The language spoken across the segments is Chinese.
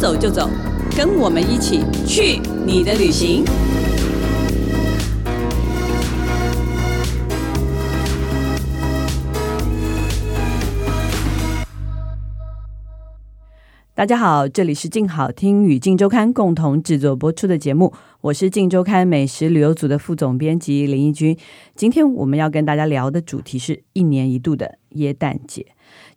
走就走，跟我们一起去你的旅行。大家好，这里是静好听与静周刊共同制作播出的节目，我是静周刊美食旅游组的副总编辑林义君。今天我们要跟大家聊的主题是一年一度的耶诞节。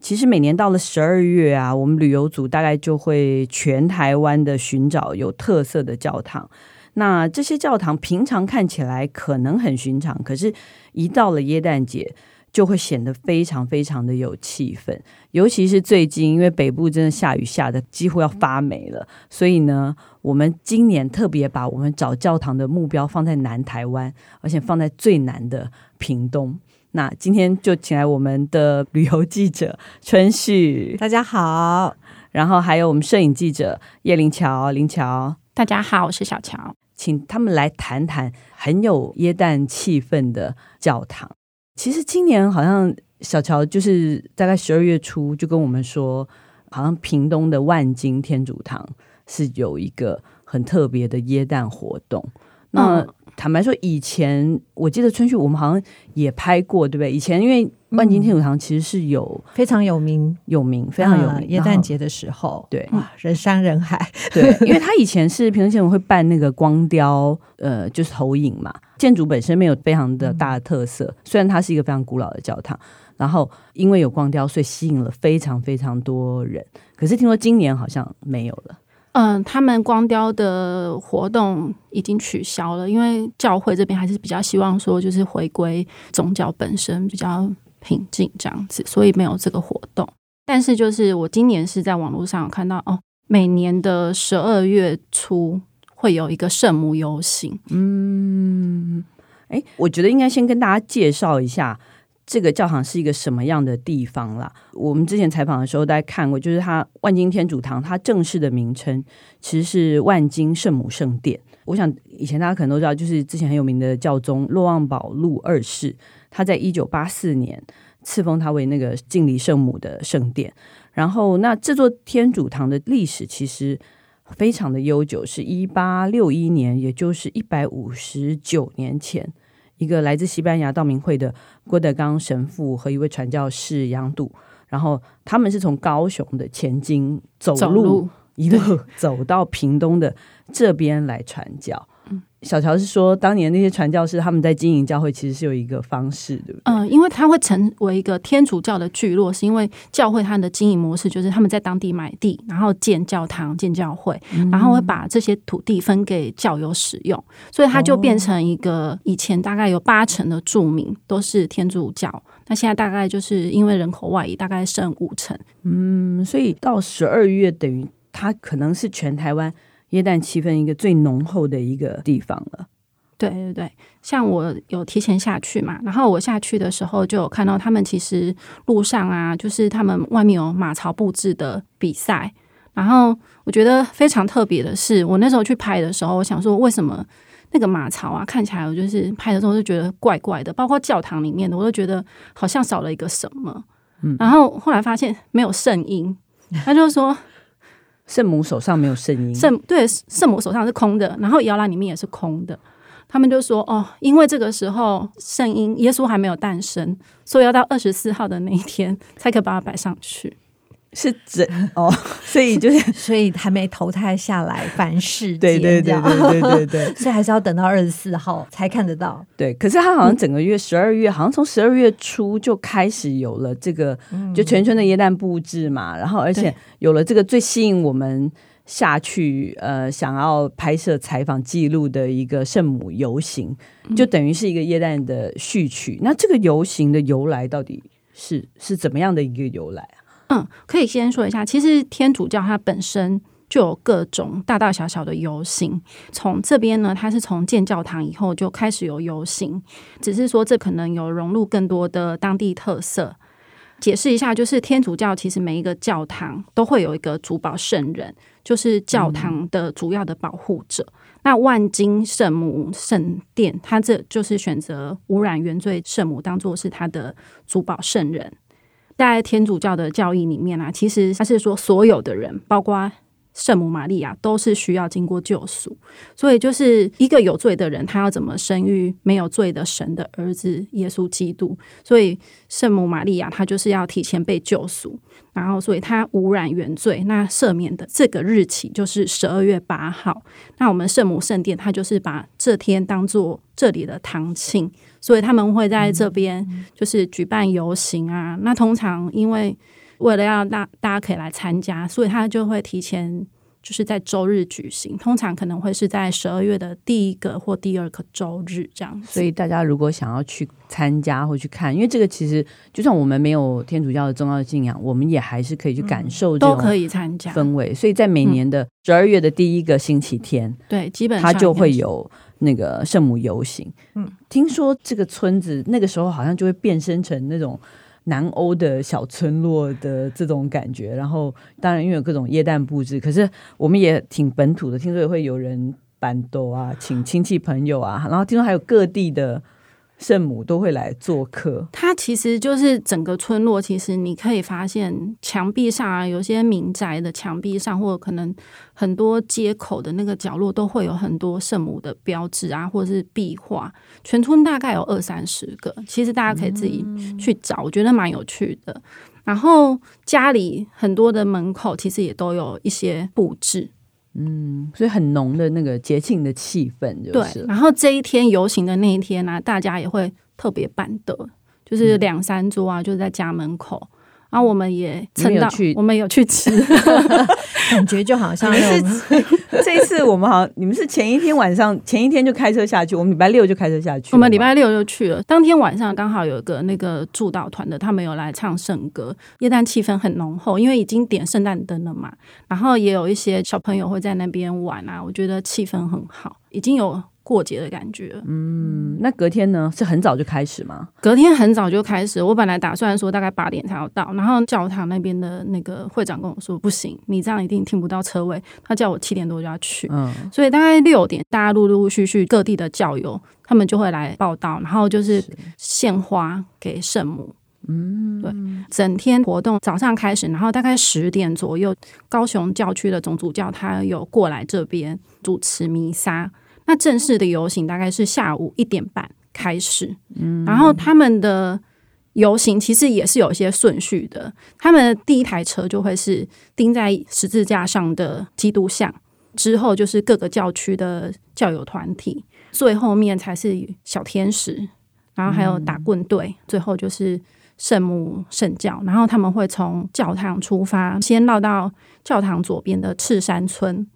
其实每年到了十二月啊，我们旅游组大概就会全台湾的寻找有特色的教堂。那这些教堂平常看起来可能很寻常，可是，一到了耶诞节，就会显得非常非常的有气氛，尤其是最近，因为北部真的下雨下的几乎要发霉了，所以呢，我们今年特别把我们找教堂的目标放在南台湾，而且放在最南的屏东。那今天就请来我们的旅游记者春旭，大家好，然后还有我们摄影记者叶林乔，林乔，大家好，我是小乔，请他们来谈谈很有耶诞气氛的教堂。其实今年好像小乔就是大概十二月初就跟我们说，好像屏东的万金天主堂是有一个很特别的耶诞活动。那坦白说，以前我记得春旭我们好像也拍过，对不对？以前因为万金天主堂其实是有非常有名、有名、非常有名。耶诞节的时候，对，哇人山人海。对，因为他以前是屏东县会办那个光雕，呃，就是投影嘛。建筑本身没有非常的大的特色，嗯、虽然它是一个非常古老的教堂，然后因为有光雕，所以吸引了非常非常多人。可是听说今年好像没有了。嗯、他们光雕的活动已经取消了，因为教会这边还是比较希望说，就是回归宗教本身比较平静这样子，所以没有这个活动。但是就是我今年是在网络上看到哦，每年的十二月初。会有一个圣母游行，嗯，哎，我觉得应该先跟大家介绍一下这个教堂是一个什么样的地方啦。我们之前采访的时候，大家看过，就是它万金天主堂，它正式的名称其实是万金圣母圣殿。我想以前大家可能都知道，就是之前很有名的教宗洛望保禄二世，他在一九八四年赐封他为那个敬礼圣母的圣殿。然后，那这座天主堂的历史其实。非常的悠久，是一八六一年，也就是一百五十九年前，一个来自西班牙道明会的郭德纲神父和一位传教士杨度，然后他们是从高雄的前金走路，走路一路 走到屏东的这边来传教。小乔是说，当年那些传教士他们在经营教会，其实是有一个方式，对不对？嗯，因为他会成为一个天主教的聚落，是因为教会它的经营模式就是他们在当地买地，然后建教堂、建教会，然后会把这些土地分给教友使用，所以它就变成一个以前大概有八成的住民都是天主教，那现在大概就是因为人口外移，大概剩五成。嗯，所以到十二月，等于它可能是全台湾。耶诞气氛一个最浓厚的一个地方了，对对对，像我有提前下去嘛，然后我下去的时候就有看到他们其实路上啊，就是他们外面有马槽布置的比赛，然后我觉得非常特别的是，我那时候去拍的时候，我想说为什么那个马槽啊看起来我就是拍的时候就觉得怪怪的，包括教堂里面的我都觉得好像少了一个什么，嗯，然后后来发现没有圣婴，他就说。圣母手上没有圣婴，圣对圣母手上是空的，然后摇篮里面也是空的。他们就说：“哦，因为这个时候圣婴耶稣还没有诞生，所以要到二十四号的那一天才可以把它摆上去。”是整 哦，所以就是所以 还没投胎下来凡世对对对对对对对，所以还是要等到二十四号才看得到。对，可是他好像整个月十二月，好像从十二月初就开始有了这个，就全村的耶诞布置嘛，然后而且有了这个最吸引我们下去呃想要拍摄采访记录的一个圣母游行，就等于是一个耶诞的序曲。那这个游行的由来到底是是怎么样的一个由来啊？嗯，可以先说一下，其实天主教它本身就有各种大大小小的游行。从这边呢，它是从建教堂以后就开始有游行，只是说这可能有融入更多的当地特色。解释一下，就是天主教其实每一个教堂都会有一个主保圣人，就是教堂的主要的保护者。嗯、那万金圣母圣殿，它这就是选择污染原罪圣母当做是它的主保圣人。在天主教的教义里面啊，其实他是说所有的人，包括圣母玛利亚都是需要经过救赎，所以就是一个有罪的人，他要怎么生育没有罪的神的儿子耶稣基督？所以圣母玛利亚她就是要提前被救赎，然后所以他污染原罪，那赦免的这个日期就是十二月八号。那我们圣母圣殿，它就是把这天当做这里的堂庆，所以他们会在这边就是举办游行啊。那通常因为为了要大大家可以来参加，所以他就会提前就是在周日举行，通常可能会是在十二月的第一个或第二个周日这样子。所以大家如果想要去参加或去看，因为这个其实就算我们没有天主教的重要信仰，我们也还是可以去感受都可以参加氛围。所以在每年的十二月的第一个星期天，嗯、对，基本上它就会有那个圣母游行。嗯，听说这个村子那个时候好像就会变身成那种。南欧的小村落的这种感觉，然后当然因为有各种液氮布置，可是我们也挺本土的，听说也会有人搬豆啊，请亲戚朋友啊，然后听说还有各地的。圣母都会来做客，它其实就是整个村落。其实你可以发现，墙壁上啊，有些民宅的墙壁上，或者可能很多街口的那个角落，都会有很多圣母的标志啊，或者是壁画。全村大概有二三十个，其实大家可以自己去找，我觉得蛮有趣的。然后家里很多的门口，其实也都有一些布置。嗯，所以很浓的那个节庆的气氛，就是对。然后这一天游行的那一天呢、啊，大家也会特别办的，就是两三桌啊，就是在家门口。然后我们也蹭到，我们有去吃，感觉就好像是 这一次我们好你们是前一天晚上前一天就开车下去，我们礼拜六就开车下去。我们礼拜六就去了，当天晚上刚好有一个那个助导团的，他们有来唱圣歌，夜诞气氛很浓厚，因为已经点圣诞灯了嘛。然后也有一些小朋友会在那边玩啊，我觉得气氛很好，已经有。过节的感觉，嗯，那隔天呢？是很早就开始吗？隔天很早就开始。我本来打算说大概八点才要到，然后教堂那边的那个会长跟我说不行，你这样一定听不到车位。他叫我七点多就要去，嗯，所以大概六点，大家陆陆续续各地的教友他们就会来报到，然后就是献花给圣母，嗯，对，整天活动早上开始，然后大概十点左右，高雄教区的总主教他有过来这边主持弥撒。那正式的游行大概是下午一点半开始，嗯，然后他们的游行其实也是有一些顺序的。他们的第一台车就会是钉在十字架上的基督像，之后就是各个教区的教友团体，最后面才是小天使，然后还有打棍队，最后就是圣母圣教。然后他们会从教堂出发，先绕到教堂左边的赤山村。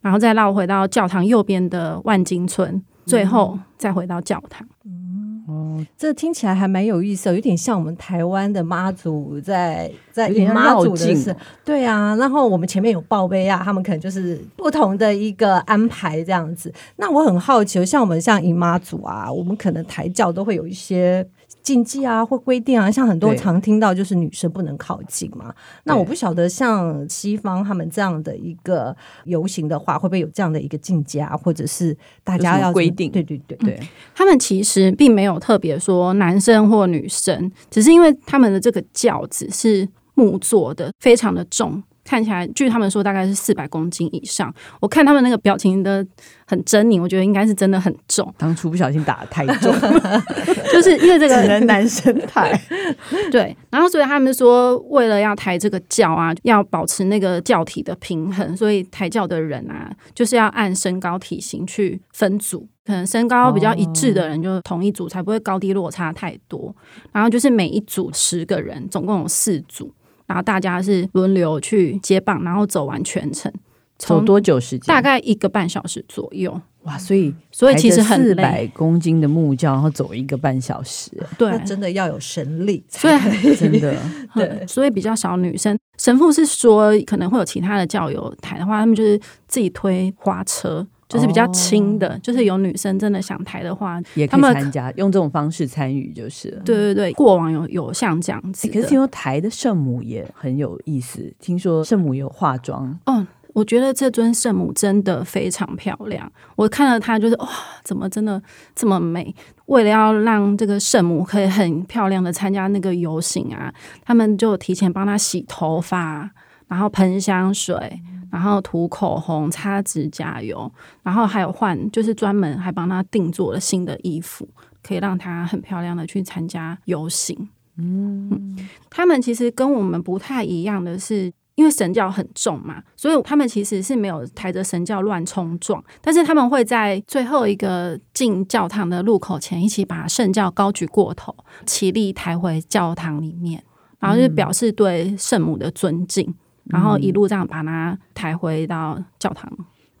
然后再绕回到教堂右边的万金村，最后再回到教堂。嗯，哦，这听起来还蛮有意思，有点像我们台湾的妈祖在在迎妈祖的是，对啊。然后我们前面有报备啊，他们可能就是不同的一个安排这样子。那我很好奇，像我们像姨妈祖啊，我们可能台教都会有一些。禁忌啊，或规定啊，像很多常听到就是女生不能靠近嘛。那我不晓得像西方他们这样的一个游行的话，会不会有这样的一个禁忌啊，或者是大家要规定？对对对对、嗯，他们其实并没有特别说男生或女生，只是因为他们的这个轿子是木做的，非常的重。看起来，据他们说，大概是四百公斤以上。我看他们那个表情的很狰狞，我觉得应该是真的很重。当初不小心打得太重，就是因为这个只能男生抬。对，然后所以他们说，为了要抬这个轿啊，要保持那个轿体的平衡，所以抬轿的人啊，就是要按身高体型去分组。可能身高比较一致的人就同一组，才不会高低落差太多。然后就是每一组十个人，总共有四组。然后大家是轮流去接棒，然后走完全程，走多久时间？大概一个半小时左右。哇，所以所以其实很累，四百公斤的木轿，然后走一个半小时，对，真的要有神力，所以 真的对、嗯，所以比较少女生。神父是说可能会有其他的教友抬的话，他们就是自己推花车。就是比较轻的，哦，就是有女生真的想抬的话，也可以参加，用这种方式参与就是。对对对，过往有有像这样子，可是听说抬的圣母也很有意思，听说圣母有化妆。哦，我觉得这尊圣母真的非常漂亮，我看了她就是哇，怎么真的这么美？为了要让这个圣母可以很漂亮的参加那个游行啊，他们就提前帮她洗头发，然后喷香水。然后涂口红、擦指甲油，然后还有换，就是专门还帮他定做了新的衣服，可以让他很漂亮的去参加游行。嗯，嗯，他们其实跟我们不太一样的是。因为神教很重嘛，所以他们其实是没有抬着神教乱冲撞，但是他们会在最后一个进教堂的路口前，一起把圣教高举过头，起立抬回教堂里面，然后就表示对圣母的尊敬，然后一路这样把它抬回到教堂。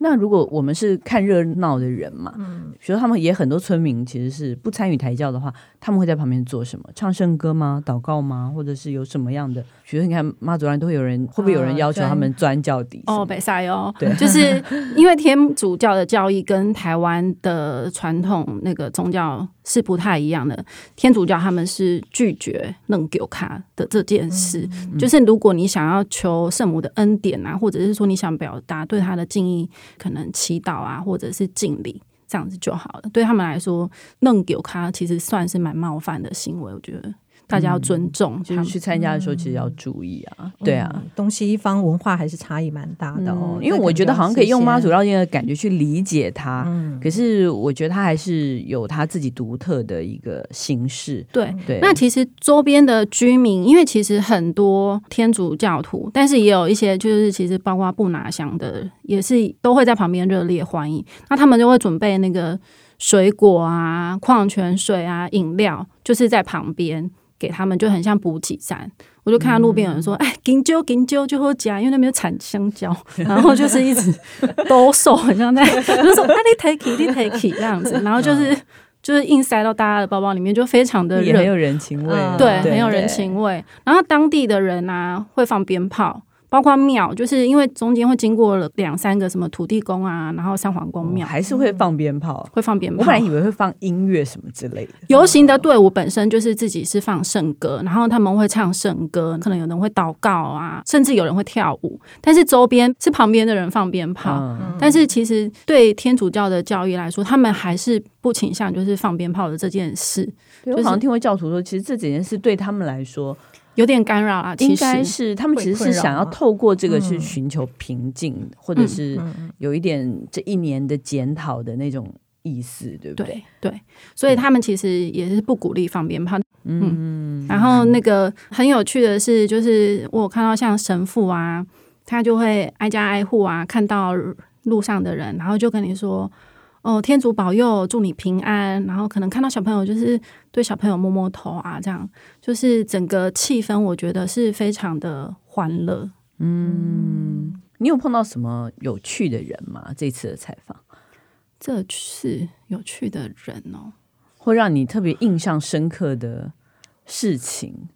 那如果我们是看热闹的人嘛，嗯，比如说他们也很多村民其实是不参与抬轿的话，他们会在旁边做什么？唱圣歌吗？祷告吗？或者是有什么样的？比如说你看妈祖栏都会有人，会不会有人要求他们钻轿底？哦，北塞哦，对，就是因为天主教的教义跟台湾的传统那个宗教是不太一样的。天主教他们是拒绝弄丢卡的这件事，嗯，就是如果你想要求圣母的恩典啊，或者是说你想表达对他的敬意。可能祈祷啊，或者是敬礼这样子就好了。对他们来说，弄丢卡其实算是蛮冒犯的行为，我觉得。大家要尊重，嗯、就是去参加的时候，其实要注意啊。嗯、对啊，东西方文化还是差异蛮大的哦。嗯、因为我觉得好像可以用妈祖绕境的感觉去理解它，嗯、可是我觉得它还是有它自己独特的一个形式。对对，那其实周边的居民，因为其实很多天主教徒，但是也有一些就是其实包括布拿乡的，也是都会在旁边热烈欢迎。那他们就会准备那个水果啊、矿泉水啊、饮料，就是在旁边。给他们就很像补给站，我就看到路边有人说：“嗯、哎，金蕉金蕉就喝夹，因为那边有产香蕉。”然后就是一直兜售，很像在就说：“啊，你 take it，你 take it 这样子。”然后就是就是硬塞到大家的包包里面，就非常的也很有人情味，嗯、对，很有人情味。然后当地的人啊，会放鞭炮。包括庙，就是因为中间会经过了两三个什么土地公啊，然后三皇公庙、哦，还是会放鞭炮，会放鞭炮。我本来以为会放音乐什么之类的。游行的队伍本身就是自己是放圣歌，然后他们会唱圣歌，可能有人会祷告啊，甚至有人会跳舞。但是周边是旁边的人放鞭炮，嗯、但是其实对天主教的教义来说，他们还是不倾向就是放鞭炮的这件事。就是、我好像听过教徒说，其实这几件事对他们来说。有点干扰啊，应该是他们其实是想要透过这个去寻求平静，嗯、或者是有一点这一年的检讨的那种意思，对不对？对，对，所以他们其实也是不鼓励放鞭炮。嗯，嗯，然后那个很有趣的是，就是我有看到像神父啊，他就会挨家挨户啊，看到路上的人，然后就跟你说。哦，天主保佑，祝你平安。然后可能看到小朋友，就是对小朋友摸摸头啊，这样就是整个气氛，我觉得是非常的欢乐。嗯，你有碰到什么有趣的人吗？这次的采访，这次有趣的人哦，会让你特别印象深刻的事情。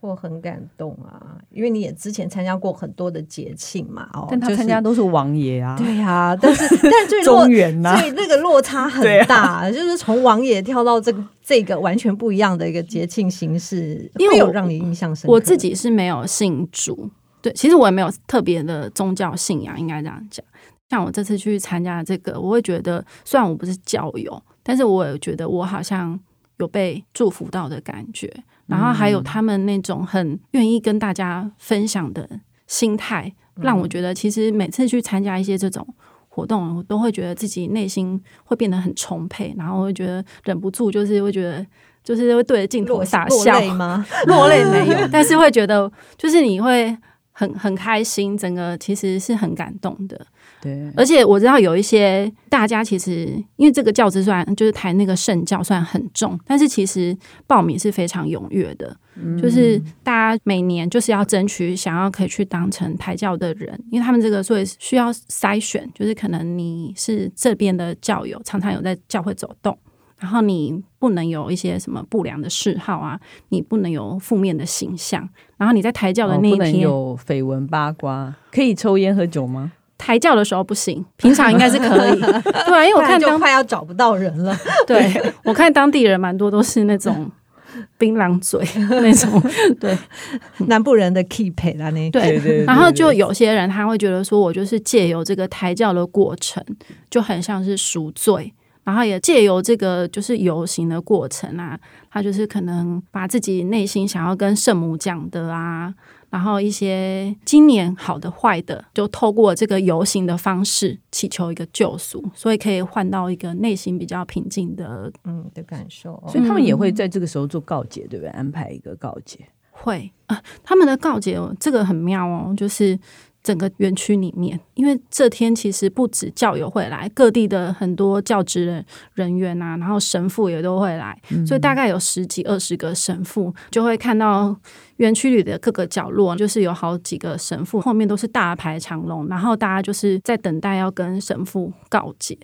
我很感动啊，因为你也之前参加过很多的节庆嘛，哦，但他参加都是王爷啊，对呀、啊，但是但最 中原呐，所以那个落差 很大，啊、就是从王爷跳到这个这个完全不一样的一个节庆形式，因为有让你印象深刻。我自己是没有信主，对，其实我也没有特别的宗教信仰，应该这样讲。像我这次去参加这个，我会觉得虽然我不是教友，但是我也觉得我好像有被祝福到的感觉。然后还有他们那种很愿意跟大家分享的心态，让我觉得其实每次去参加一些这种活动，我都会觉得自己内心会变得很充沛，然后会觉得忍不住就是会觉得就是会对着镜头傻笑落泪吗？落泪没有，但是会觉得就是你会很很开心，整个其实是很感动的。对，而且我知道有一些大家其实因为这个教资算就是台那个圣教算很重，但是其实报名是非常踊跃的，嗯、就是大家每年就是要争取想要可以去当成台教的人，因为他们这个所以需要筛选，就是可能你是这边的教友，常常有在教会走动，然后你不能有一些什么不良的嗜好啊，你不能有负面的形象，然后你在抬轿的那一天、哦、不能有绯闻八卦，可以抽烟喝酒吗？抬轿的时候不行，平常应该是可以。对啊，因为我看当快要找不到人了。对，我看当地人蛮多都是那种 槟榔嘴那种。对，南部人的 keep 啦，那对对，对。然后就有些人他会觉得说，我就是借由这个抬轿的过程，就很像是赎罪，然后也借由这个就是游行的过程啊，他就是可能把自己内心想要跟圣母讲的啊，然后一些今年好的坏的，就透过这个游行的方式祈求一个救赎，所以可以换到一个内心比较平静的嗯的感受。所以他们也会在这个时候做告解，对不对？安排一个告解。会啊，他们的告解这个很妙哦，就是。整个园区里面，因为这天其实不止教友会来，各地的很多教职人员啊，然后神父也都会来，所以大概有十几二十个神父，就会看到园区里的各个角落，就是有好几个神父，后面都是大排长龙，然后大家就是在等待要跟神父告解。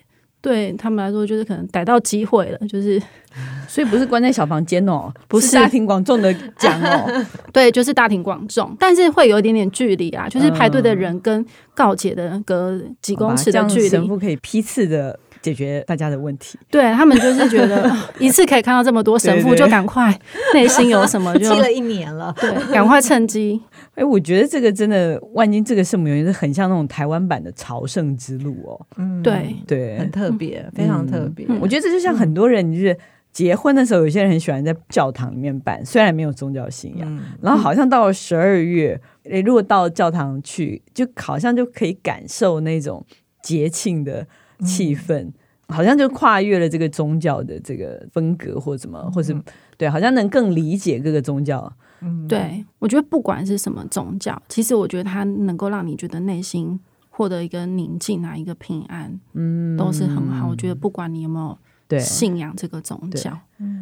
对他们来说，就是可能逮到机会了，就是，所以不是关在小房间哦，不是。大庭广众的讲哦，对，就是大庭广众，但是会有一点点距离啊，就是排队的人跟告解的隔几公尺的距离，神父可以批次的。解决大家的问题，对他们就是觉得 一次可以看到这么多神父，就赶快内心有什么就 积了一年了，对，赶快趁机。哎，我觉得这个真的万金这个圣母园是很像那种台湾版的朝圣之路哦，嗯，对。对，很特别，嗯、非常特别。我觉得这就像很多人就是结婚的时候，有些人很喜欢在教堂里面办，虽然没有宗教信仰，嗯、然后好像到了十二月，诶，如果到教堂去，就好像就可以感受那种节庆的。气氛好像就跨越了这个宗教的这个风格或什么，嗯、或是对，好像能更理解各个宗教。嗯，对，我觉得不管是什么宗教，其实我觉得它能够让你觉得内心获得一个宁静啊，一个平安，嗯，都是很好。我觉得不管你有没有。对，信仰这个宗教，嗯嗯，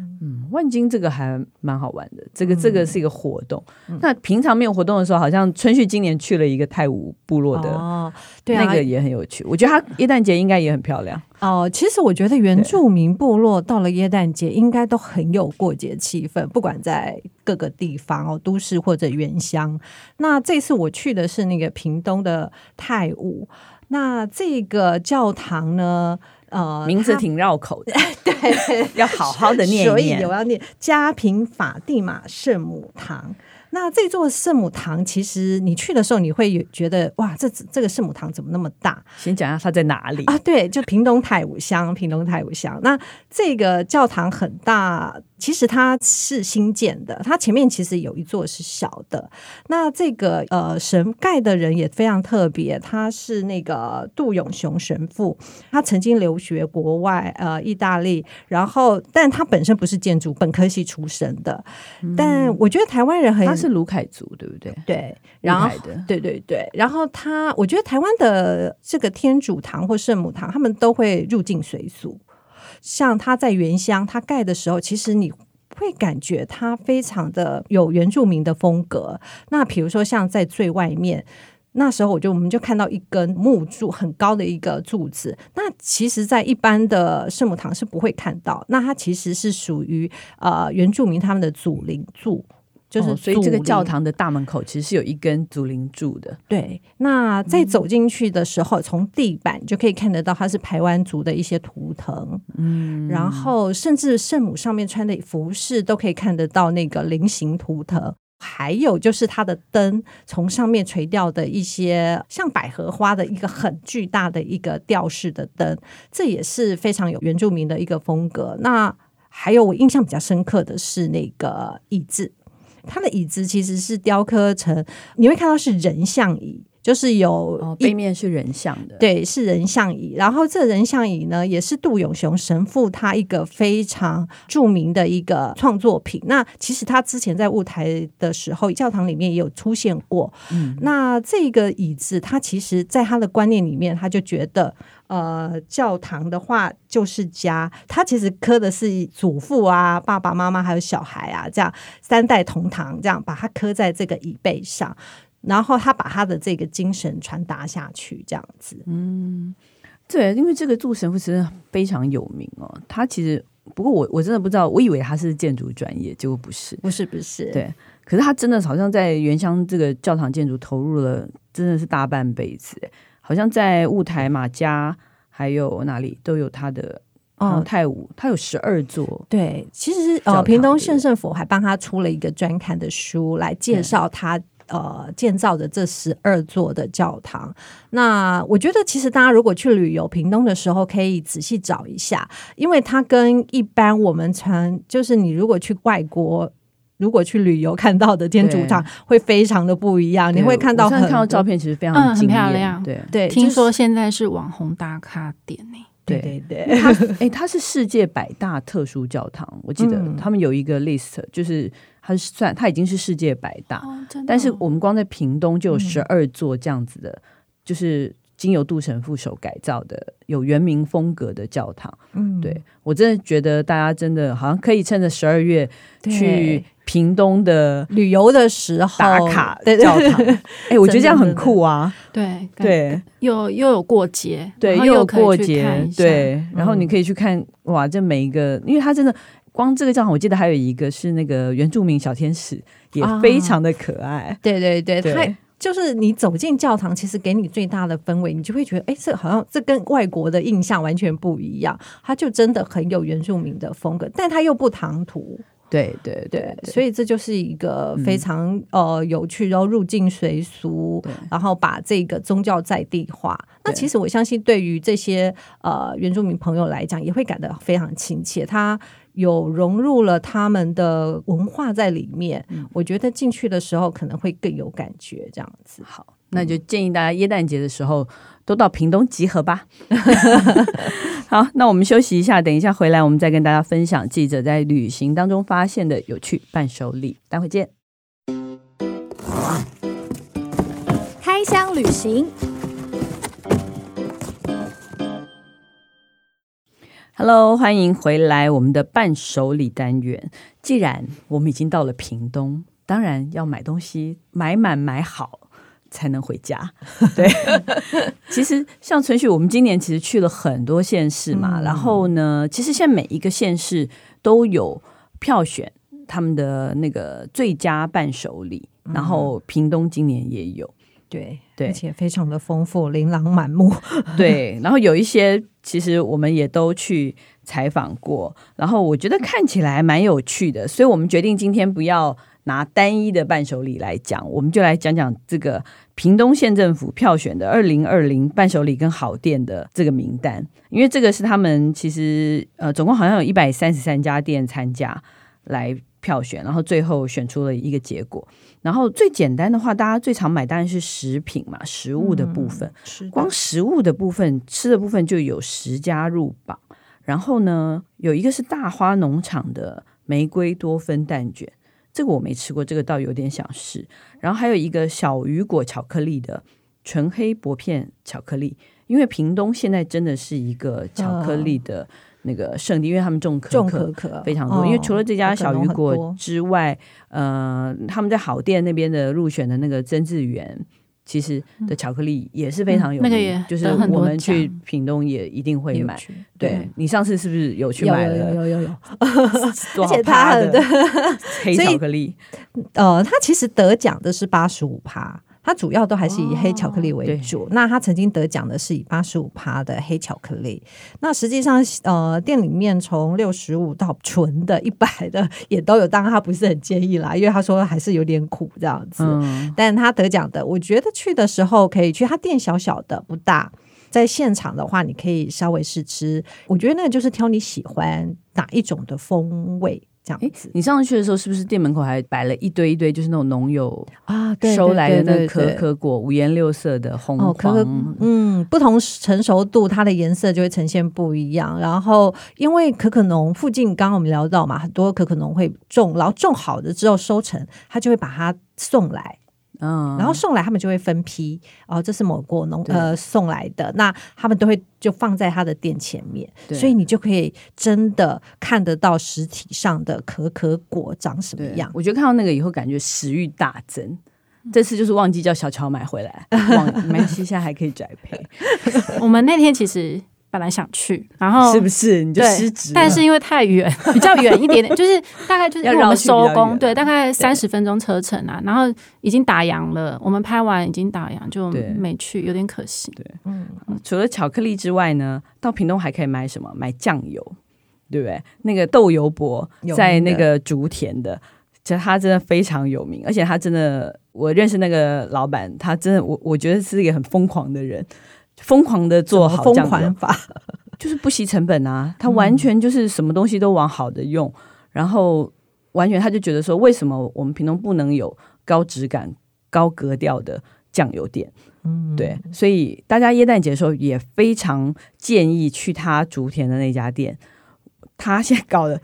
万金这个还蛮好玩的，这个这个是一个活动。嗯、那平常没有活动的时候，好像春旭今年去了一个泰武部落的，哦，对啊，那个也很有趣。我觉得他耶诞节应该也很漂亮哦。其实我觉得原住民部落到了耶诞节应该都很有过节气氛，不管在各个地方哦，都市或者原乡。那这次我去的是那个屏东的泰武，那这个教堂呢？呃，名字挺绕口的，对，要好好的念一念。所以我要念嘉平法蒂玛圣母堂。那这座圣母堂，其实你去的时候，你会觉得哇，这这个圣母堂怎么那么大？先讲一下它在哪里啊？对，就屏东太武乡，屏东太武乡。那这个教堂很大，其实它是新建的，它前面其实有一座是小的。那这个呃神盖的人也非常特别，他是那个杜永雄神父，他曾经留学国外，呃，意大利，然后但他本身不是建筑本科系出身的，嗯、但我觉得台湾人很他。是卢凯族，对不对？对，然后对对对，然后他，我觉得台湾的这个天主堂或圣母堂，他们都会入境随俗。像它在原乡，它盖的时候，其实你会感觉它非常的有原住民的风格。那比如说，像在最外面，那时候我就我们就看到一根木柱，很高的一个柱子。那其实，在一般的圣母堂是不会看到。那它其实是属于呃原住民他们的祖灵柱。就是、哦，所以这个教堂的大门口其实是有一根竹林柱的。对，那在走进去的时候，从、嗯、地板就可以看得到它是排湾族的一些图腾。嗯，然后甚至圣母上面穿的服饰都可以看得到那个菱形图腾。还有就是它的灯从上面垂吊的一些像百合花的一个很巨大的一个吊饰的灯，这也是非常有原住民的一个风格。那还有我印象比较深刻的是那个椅子。它的椅子其实是雕刻成，你会看到是人像椅，就是有、哦、背面是人像的，对，是人像椅。然后这人像椅呢，也是杜永雄神父他一个非常著名的一个创作品。那其实他之前在舞台的时候，教堂里面也有出现过。嗯，那这个椅子，他其实在他的观念里面，他就觉得。呃，教堂的话就是家，他其实磕的是祖父啊、爸爸妈妈还有小孩啊，这样三代同堂，这样把它磕在这个椅背上，然后他把他的这个精神传达下去，这样子。嗯，对，因为这个祝神父其实非常有名哦。他其实不过我我真的不知道，我以为他是建筑专业，结果不是，不是，不是。对，可是他真的好像在原乡这个教堂建筑投入了，真的是大半辈子。好像在雾台马家，还有哪里都有他的哦，泰武，他有十二座。对，其实呃，屏东县政府还帮他出了一个专刊的书来介绍他。呃建造的这十二座的教堂。那我觉得，其实大家如果去旅游屏东的时候，可以仔细找一下，因为它跟一般我们常就是你如果去外国。如果去旅游看到的天主堂会非常的不一样，你会看到很看到照片，其实非常、嗯、很漂亮。对对，听说现在是网红打卡点呢。对对对，它哎、欸，它是世界百大特殊教堂，我记得他们有一个 list，就是它是算它已经是世界百大，哦哦、但是我们光在屏东就有十二座这样子的，嗯、就是。经由杜神父手改造的有原民风格的教堂，嗯，对我真的觉得大家真的好像可以趁着十二月去屏东的旅游的时候。打卡 教堂。哎，我觉得这样很酷啊！对对，又又有过节，对，又有过节，对，然后你可以去看哇，这每一个，因为它真的光这个教堂，我记得还有一个是那个原住民小天使，也非常的可爱。对对对，对。就是你走进教堂，其实给你最大的氛围，你就会觉得，哎，这好像这跟外国的印象完全不一样。它就真的很有原住民的风格，但它又不唐突。对对对，对，所以这就是一个非常、嗯、呃有趣，然后入境随俗，然后把这个宗教在地化。那其实我相信，对于这些呃原住民朋友来讲，也会感到非常亲切。他。有融入了他们的文化在里面，嗯、我觉得进去的时候可能会更有感觉。这样子，好，那就建议大家耶诞节的时候都到屏东集合吧。好，那我们休息一下，等一下回来我们再跟大家分享记者在旅行当中发现的有趣伴手礼。待会见。开箱旅行。Hello，欢迎回来我们的伴手礼单元。既然我们已经到了屏东，当然要买东西买满买好才能回家。对，其实像陈旭，我们今年其实去了很多县市嘛，嗯、然后呢，其实现在每一个县市都有票选他们的那个最佳伴手礼，嗯、然后屏东今年也有。对对，而且非常的丰富，琳琅满目。对，然后有一些其实我们也都去采访过，然后我觉得看起来蛮有趣的，所以我们决定今天不要拿单一的伴手礼来讲，我们就来讲讲这个屏东县政府票选的二零二零伴手礼跟好店的这个名单，因为这个是他们其实呃总共好像有一百三十三家店参加来票选，然后最后选出了一个结果。然后最简单的话，大家最常买当然是食品嘛，食物的部分。嗯、光食物的部分，吃的部分就有十家入榜。然后呢，有一个是大花农场的玫瑰多芬蛋卷，这个我没吃过，这个倒有点想试。然后还有一个小雨果巧克力的纯黑薄片巧克力，因为屏东现在真的是一个巧克力的。嗯那个圣地，因为他们种可可非常多。因为除了这家小雨果之外，呃，他们在好店那边的入选的那个曾志源，其实的巧克力也是非常有名。那个也就是我们去屏东也一定会买。对，你上次是不是有去买了？有有有有。而且它的 黑巧克力，呃，它其实得奖的是八十五趴。它主要都还是以黑巧克力为主。哦、那它曾经得奖的是以八十五趴的黑巧克力。那实际上，呃，店里面从六十五到纯的一百的也都有。当然，他不是很建议啦，因为他说还是有点苦这样子。嗯、但他得奖的，我觉得去的时候可以去。他店小小的不大，在现场的话，你可以稍微试吃。我觉得那个就是挑你喜欢哪一种的风味。这样子，你上次去的时候，是不是店门口还摆了一堆一堆，就是那种农友啊收来的那个可可果，五颜六色的红黄，可可嗯，不同成熟度，它的颜色就会呈现不一样。然后，因为可可农附近，刚刚我们聊到嘛，很多可可农会种，然后种好了之后收成，他就会把它送来。嗯，然后送来他们就会分批，哦，这是某国农呃送来的，那他们都会就放在他的店前面，所以你就可以真的看得到实体上的可可果长什么样。我觉得看到那个以后，感觉食欲大增。这次就是忘记叫小乔买回来，忘没关系，现在还可以宅配。我们那天其实。本来想去，然后是不是你就失职？但是因为太远，比较远一点点，就是大概就是我们收工，对，大概三十分钟车程啊。然后已经打烊了，我们拍完已经打烊，就没去，有点可惜。对，嗯，除了巧克力之外呢，到屏东还可以买什么？买酱油，对不对？那个豆油伯在那个竹田的，其实他真的非常有名，而且他真的我认识那个老板，他真的，我我觉得是一个很疯狂的人，疯狂的做好疯狂法，就是不惜成本啊，他完全就是什么东西都往好的用，嗯、然后完全他就觉得说，为什么我们屏东不能有高质感、高格调的酱油店？嗯，对，所以大家耶诞节的时候也非常建议去他竹田的那家店，他现在搞的。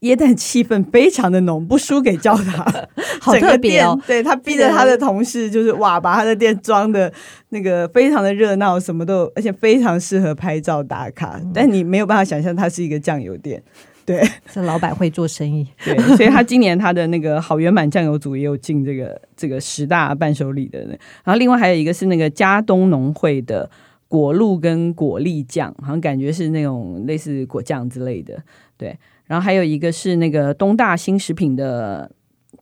耶诞气氛非常的浓，不输给教堂，好特别哦。对，他逼着他的同事，就是哇，把他的店装的那个非常的热闹，什么都，而且非常适合拍照打卡。嗯、但你没有办法想象，它是一个酱油店。对，这老板会做生意。对，所以他今年他的那个好圆满酱油组也有进这个这个十大伴手礼的。然后另外还有一个是那个加东农会的果露跟果粒酱，好像感觉是那种类似果酱之类的。对。然后还有一个是那个东大新食品的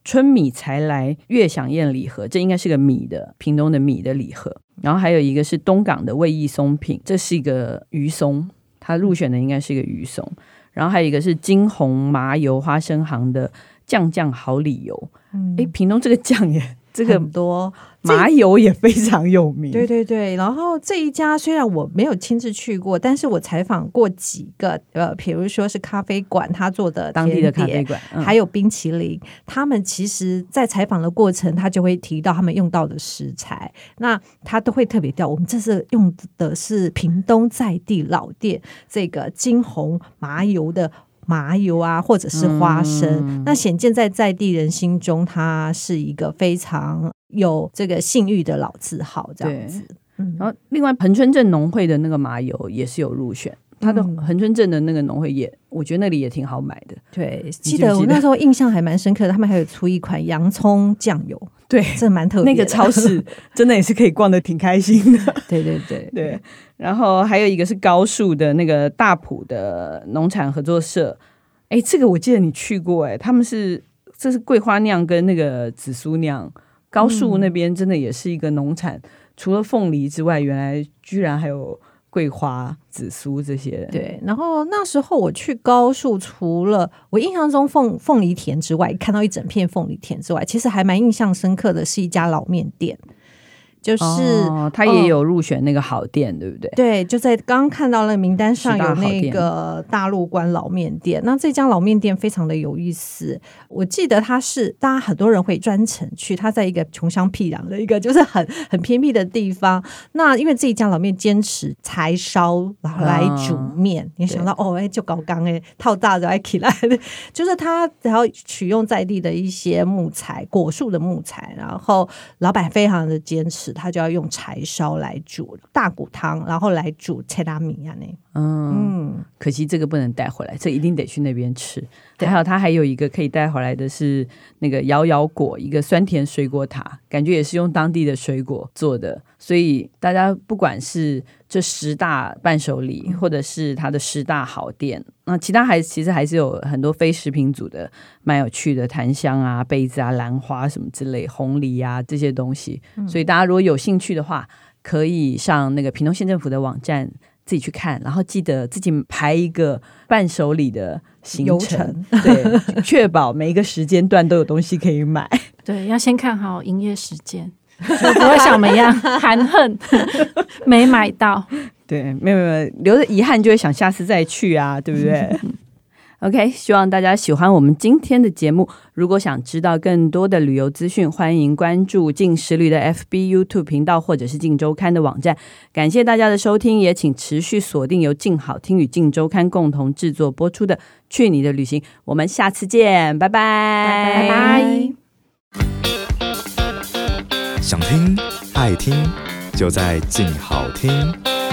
春米才来月享宴礼盒，这应该是个米的屏东的米的礼盒。然后还有一个是东港的味意松品，这是一个鱼松，它入选的应该是一个鱼松。然后还有一个是金红麻油花生行的酱酱好理由，哎，屏东这个酱也。这个很多麻油也非常有名，对对对。然后这一家虽然我没有亲自去过，但是我采访过几个，呃，比如说是咖啡馆，他做的当地的咖啡馆，嗯、还有冰淇淋。他们其实，在采访的过程，他就会提到他们用到的食材，那他都会特别调。我们这次用的是屏东在地老店这个金红麻油的。麻油啊，或者是花生，嗯、那显见在在地人心中，它是一个非常有这个信誉的老字号，这样子。嗯、然后，另外彭村镇农会的那个麻油也是有入选。他的恒春镇的那个农会也，我觉得那里也挺好买的。对，记得我那时候印象还蛮深刻的，他们还有出一款洋葱酱油，对，这蛮特别。那个超市 真的也是可以逛的挺开心的。对对对对。然后还有一个是高树的那个大埔的农产合作社，哎，这个我记得你去过，哎，他们是这是桂花酿跟那个紫苏酿，高树那边真的也是一个农产，嗯、除了凤梨之外，原来居然还有。桂花、紫苏这些，对。然后那时候我去高树，除了我印象中凤凤梨田之外，看到一整片凤梨田之外，其实还蛮印象深刻的是一家老面店。就是、哦、他也有入选那个好店，哦、对不对？对，就在刚刚看到那名单上有那个大陆关老面店。那这家老面店非常的有意思，我记得他是大家很多人会专程去，他在一个穷乡僻壤的一个就是很很偏僻的地方。那因为这一家老面坚持柴烧来煮面，哦、你想到哦，哎，就搞刚哎，套大的还起来，就是他然后取用在地的一些木材，果树的木材，然后老板非常的坚持。他就要用柴烧来煮大骨汤，然后来煮菜大米亚，那嗯，嗯，可惜这个不能带回来，这一定得去那边吃。对还有他还有一个可以带回来的是那个摇摇果，一个酸甜水果塔，感觉也是用当地的水果做的。所以大家不管是这十大伴手礼，或者是它的十大好店，那其他还其实还是有很多非食品组的，蛮有趣的，檀香啊、杯子啊、兰花什么之类，红梨啊这些东西。所以大家如果有兴趣的话，可以上那个屏东县政府的网站自己去看，然后记得自己排一个伴手礼的行程，程对，确保每一个时间段都有东西可以买。对，要先看好营业时间。我 不会像我们一样含恨没买到，对，没有没有留着遗憾，就会想下次再去啊，对不对？OK，希望大家喜欢我们今天的节目。如果想知道更多的旅游资讯，欢迎关注静时旅的 FB、YouTube 频道，或者是静周刊的网站。感谢大家的收听，也请持续锁定由静好听与静周刊共同制作播出的《去你的旅行》。我们下次见，拜拜，拜拜。想听爱听，就在静好听。